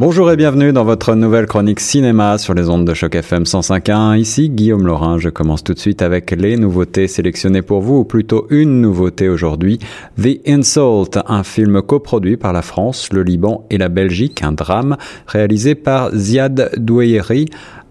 Bonjour et bienvenue dans votre nouvelle chronique cinéma sur les ondes de choc FM 105.1. Ici Guillaume Laurin. Je commence tout de suite avec les nouveautés sélectionnées pour vous, ou plutôt une nouveauté aujourd'hui. The Insult, un film coproduit par la France, le Liban et la Belgique, un drame réalisé par Ziad Douayeri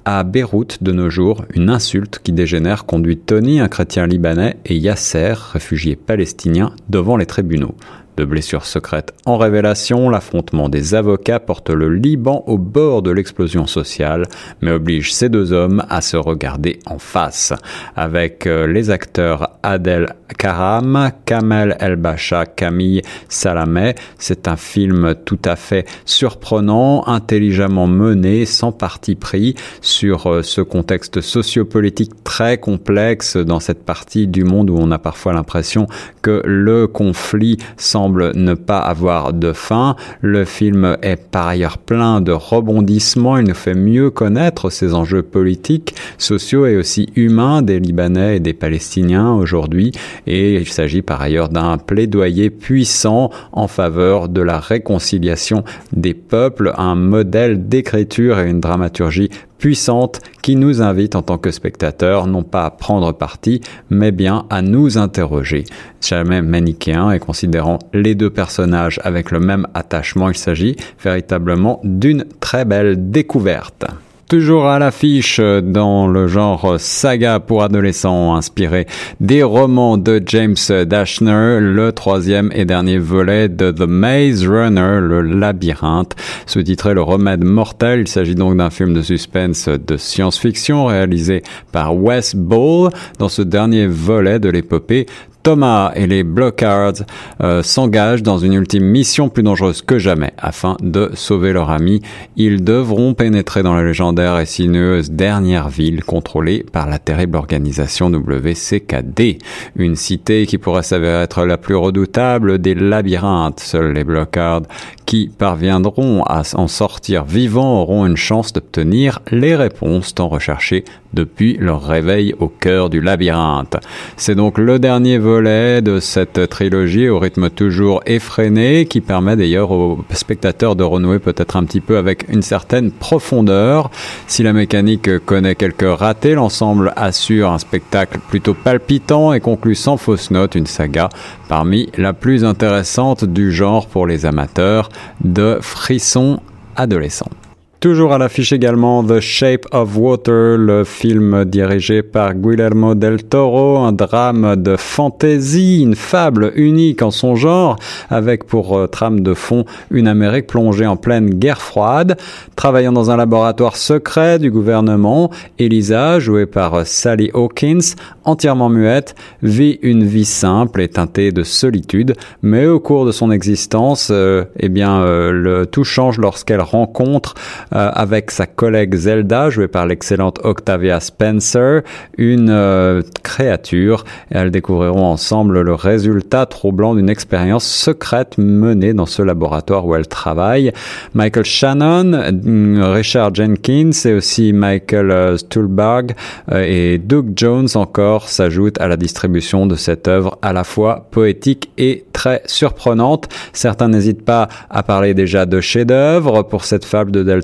à Beyrouth de nos jours, une insulte qui dégénère conduit Tony, un chrétien libanais, et Yasser, réfugié palestinien, devant les tribunaux de blessures secrètes en révélation, l'affrontement des avocats porte le Liban au bord de l'explosion sociale, mais oblige ces deux hommes à se regarder en face. Avec euh, les acteurs Adel Karam, Kamel El-Bacha, Camille Salameh, c'est un film tout à fait surprenant, intelligemment mené, sans parti pris, sur euh, ce contexte sociopolitique très complexe dans cette partie du monde où on a parfois l'impression que le conflit semble ne pas avoir de fin. Le film est par ailleurs plein de rebondissements. Il nous fait mieux connaître ces enjeux politiques, sociaux et aussi humains des Libanais et des Palestiniens aujourd'hui. Et il s'agit par ailleurs d'un plaidoyer puissant en faveur de la réconciliation des peuples, un modèle d'écriture et une dramaturgie puissante qui nous invite en tant que spectateurs non pas à prendre parti, mais bien à nous interroger. Jamais manichéen et considérant les deux personnages avec le même attachement, il s'agit véritablement d'une très belle découverte. Toujours à l'affiche dans le genre saga pour adolescents inspiré des romans de James Dashner, le troisième et dernier volet de The Maze Runner, le labyrinthe, sous-titré Le remède mortel. Il s'agit donc d'un film de suspense de science-fiction réalisé par Wes Ball. Dans ce dernier volet de l'épopée, Thomas et les Blockhards euh, s'engagent dans une ultime mission plus dangereuse que jamais afin de sauver leur ami. Ils devront pénétrer dans la légendaire et sinueuse dernière ville contrôlée par la terrible organisation WCKD, une cité qui pourrait s'avérer être la plus redoutable des labyrinthes. Seuls les Blockhards qui parviendront à en sortir vivants auront une chance d'obtenir les réponses tant recherchées depuis leur réveil au cœur du labyrinthe. C'est donc le dernier volet de cette trilogie au rythme toujours effréné qui permet d'ailleurs aux spectateurs de renouer peut-être un petit peu avec une certaine profondeur. Si la mécanique connaît quelques ratés, l'ensemble assure un spectacle plutôt palpitant et conclut sans fausse note une saga parmi la plus intéressante du genre pour les amateurs de frissons adolescents. Toujours à l'affiche également The Shape of Water, le film dirigé par Guillermo del Toro, un drame de fantasy, une fable unique en son genre, avec pour euh, trame de fond une Amérique plongée en pleine guerre froide. Travaillant dans un laboratoire secret du gouvernement, Elisa, jouée par Sally Hawkins, entièrement muette, vit une vie simple et teintée de solitude, mais au cours de son existence, euh, eh bien, euh, le, tout change lorsqu'elle rencontre euh, avec sa collègue Zelda, jouée par l'excellente Octavia Spencer, une euh, créature. Elles découvriront ensemble le résultat troublant d'une expérience secrète menée dans ce laboratoire où elles travaillent. Michael Shannon, mm, Richard Jenkins et aussi Michael euh, Stuhlbarg et Doug Jones encore s'ajoutent à la distribution de cette œuvre à la fois poétique et très surprenante. Certains n'hésitent pas à parler déjà de chef-d'œuvre pour cette fable de Del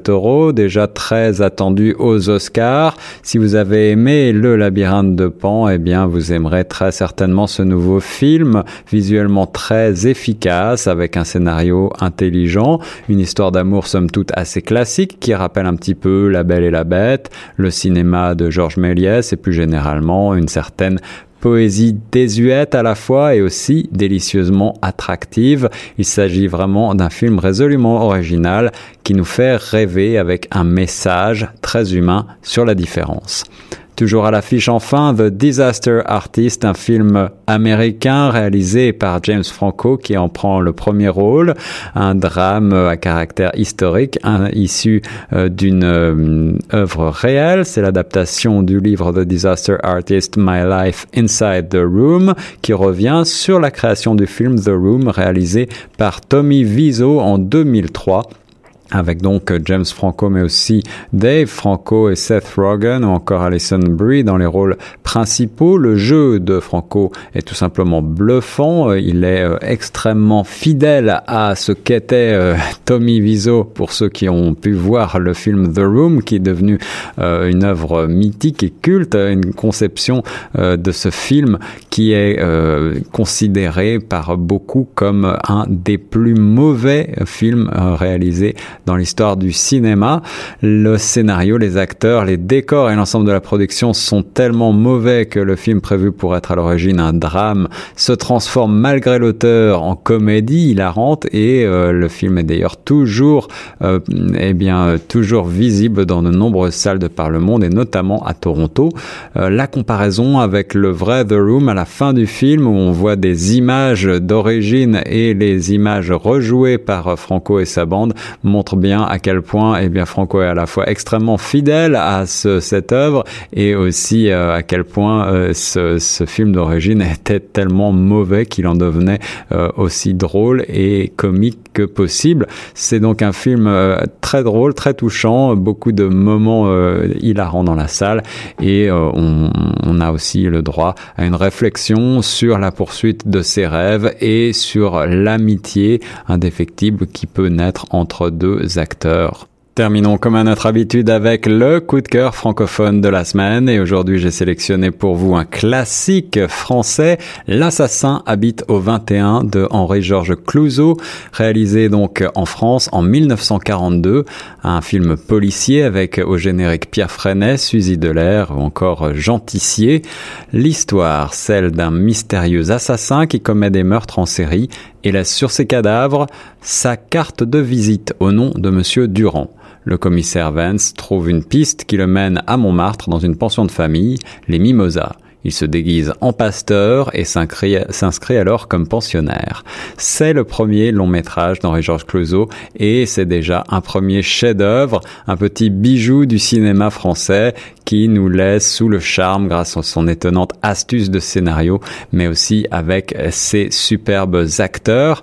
déjà très attendu aux Oscars. Si vous avez aimé Le Labyrinthe de Pan, eh bien, vous aimerez très certainement ce nouveau film, visuellement très efficace, avec un scénario intelligent, une histoire d'amour somme toute assez classique, qui rappelle un petit peu La Belle et la Bête, le cinéma de Georges Méliès et plus généralement une certaine poésie désuète à la fois et aussi délicieusement attractive. Il s'agit vraiment d'un film résolument original qui nous fait rêver avec un message très humain sur la différence. Toujours à l'affiche enfin, The Disaster Artist, un film américain réalisé par James Franco qui en prend le premier rôle, un drame à caractère historique issu euh, d'une euh, œuvre réelle. C'est l'adaptation du livre The Disaster Artist, My Life Inside the Room, qui revient sur la création du film The Room réalisé par Tommy Wiseau en 2003 avec donc James Franco, mais aussi Dave Franco et Seth Rogen, ou encore Alison Brie dans les rôles principaux. Le jeu de Franco est tout simplement bluffant. Il est euh, extrêmement fidèle à ce qu'était euh, Tommy Wiseau pour ceux qui ont pu voir le film The Room, qui est devenu euh, une œuvre mythique et culte, une conception de ce film qui est considéré par beaucoup comme un des plus mauvais films réalisés dans l'histoire du cinéma. Le scénario, les acteurs, les décors et l'ensemble de la production sont tellement mauvais que le film prévu pour être à l'origine un drame se transforme malgré l'auteur en comédie hilarante et euh, le film est d'ailleurs toujours euh, eh bien toujours visible dans de nombreuses salles de par le monde et notamment à Toronto. Euh, la comparaison avec le vrai The Room à la fin du film où on voit des images d'origine et les images rejouées par Franco et sa bande montre bien à quel point eh bien Franco est à la fois extrêmement fidèle à ce, cette œuvre et aussi euh, à quel point euh, ce, ce, film d'origine était tellement mauvais qu'il en devenait euh, aussi drôle et comique que possible. C'est donc un film très drôle, très touchant, beaucoup de moments hilarants dans la salle et on, on a aussi le droit à une réflexion sur la poursuite de ses rêves et sur l'amitié indéfectible qui peut naître entre deux acteurs. Terminons comme à notre habitude avec le coup de cœur francophone de la semaine. Et aujourd'hui j'ai sélectionné pour vous un classique français, L'assassin habite au 21 de Henri-Georges Clouzot, réalisé donc en France en 1942, un film policier avec au générique Pierre Freinet, Suzy Delair ou encore Jean Tissier. L'histoire, celle d'un mystérieux assassin qui commet des meurtres en série et laisse sur ses cadavres sa carte de visite au nom de monsieur Durand. Le commissaire Vance trouve une piste qui le mène à Montmartre dans une pension de famille, les Mimosas. Il se déguise en pasteur et s'inscrit alors comme pensionnaire. C'est le premier long métrage d'Henri-Georges Clouzot et c'est déjà un premier chef-d'œuvre, un petit bijou du cinéma français qui nous laisse sous le charme grâce à son étonnante astuce de scénario, mais aussi avec ses superbes acteurs.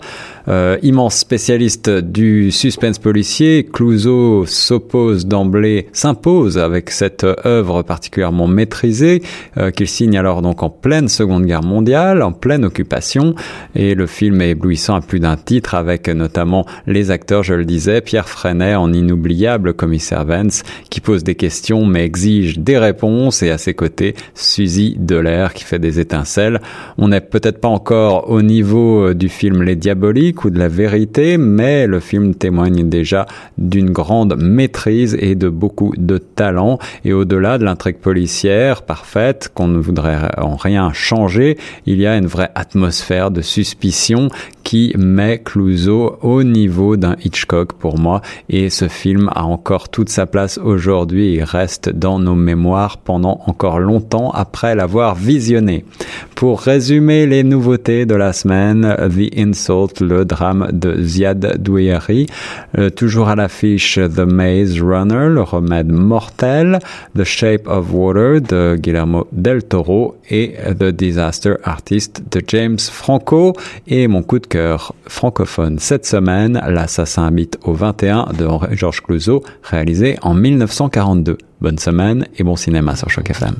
Euh, immense spécialiste du suspense policier, Clouseau s'oppose d'emblée, s'impose avec cette œuvre particulièrement maîtrisée euh, qu'il signe alors donc en pleine Seconde Guerre mondiale, en pleine occupation, et le film est éblouissant à plus d'un titre avec notamment les acteurs, je le disais, Pierre Freinet en inoubliable commissaire Vance qui pose des questions mais exige des réponses et à ses côtés, Suzy Delair qui fait des étincelles. On n'est peut-être pas encore au niveau euh, du film Les Diaboliques ou de la vérité, mais le film témoigne déjà d'une grande maîtrise et de beaucoup de talent. Et au-delà de l'intrigue policière parfaite, qu'on ne voudrait en rien changer, il y a une vraie atmosphère de suspicion qui met Clouseau au niveau d'un Hitchcock pour moi. Et ce film a encore toute sa place aujourd'hui et reste dans nos mémoire pendant encore longtemps après l'avoir visionné. Pour résumer les nouveautés de la semaine, The Insult, le drame de Ziad Douieri, euh, toujours à l'affiche The Maze Runner, le remède mortel, The Shape of Water de Guillermo del Toro et The Disaster Artist de James Franco et mon coup de cœur francophone cette semaine, L'assassin habite au 21 de Georges Clouzot, réalisé en 1942. Bonne semaine et bon cinéma sur Choc FM.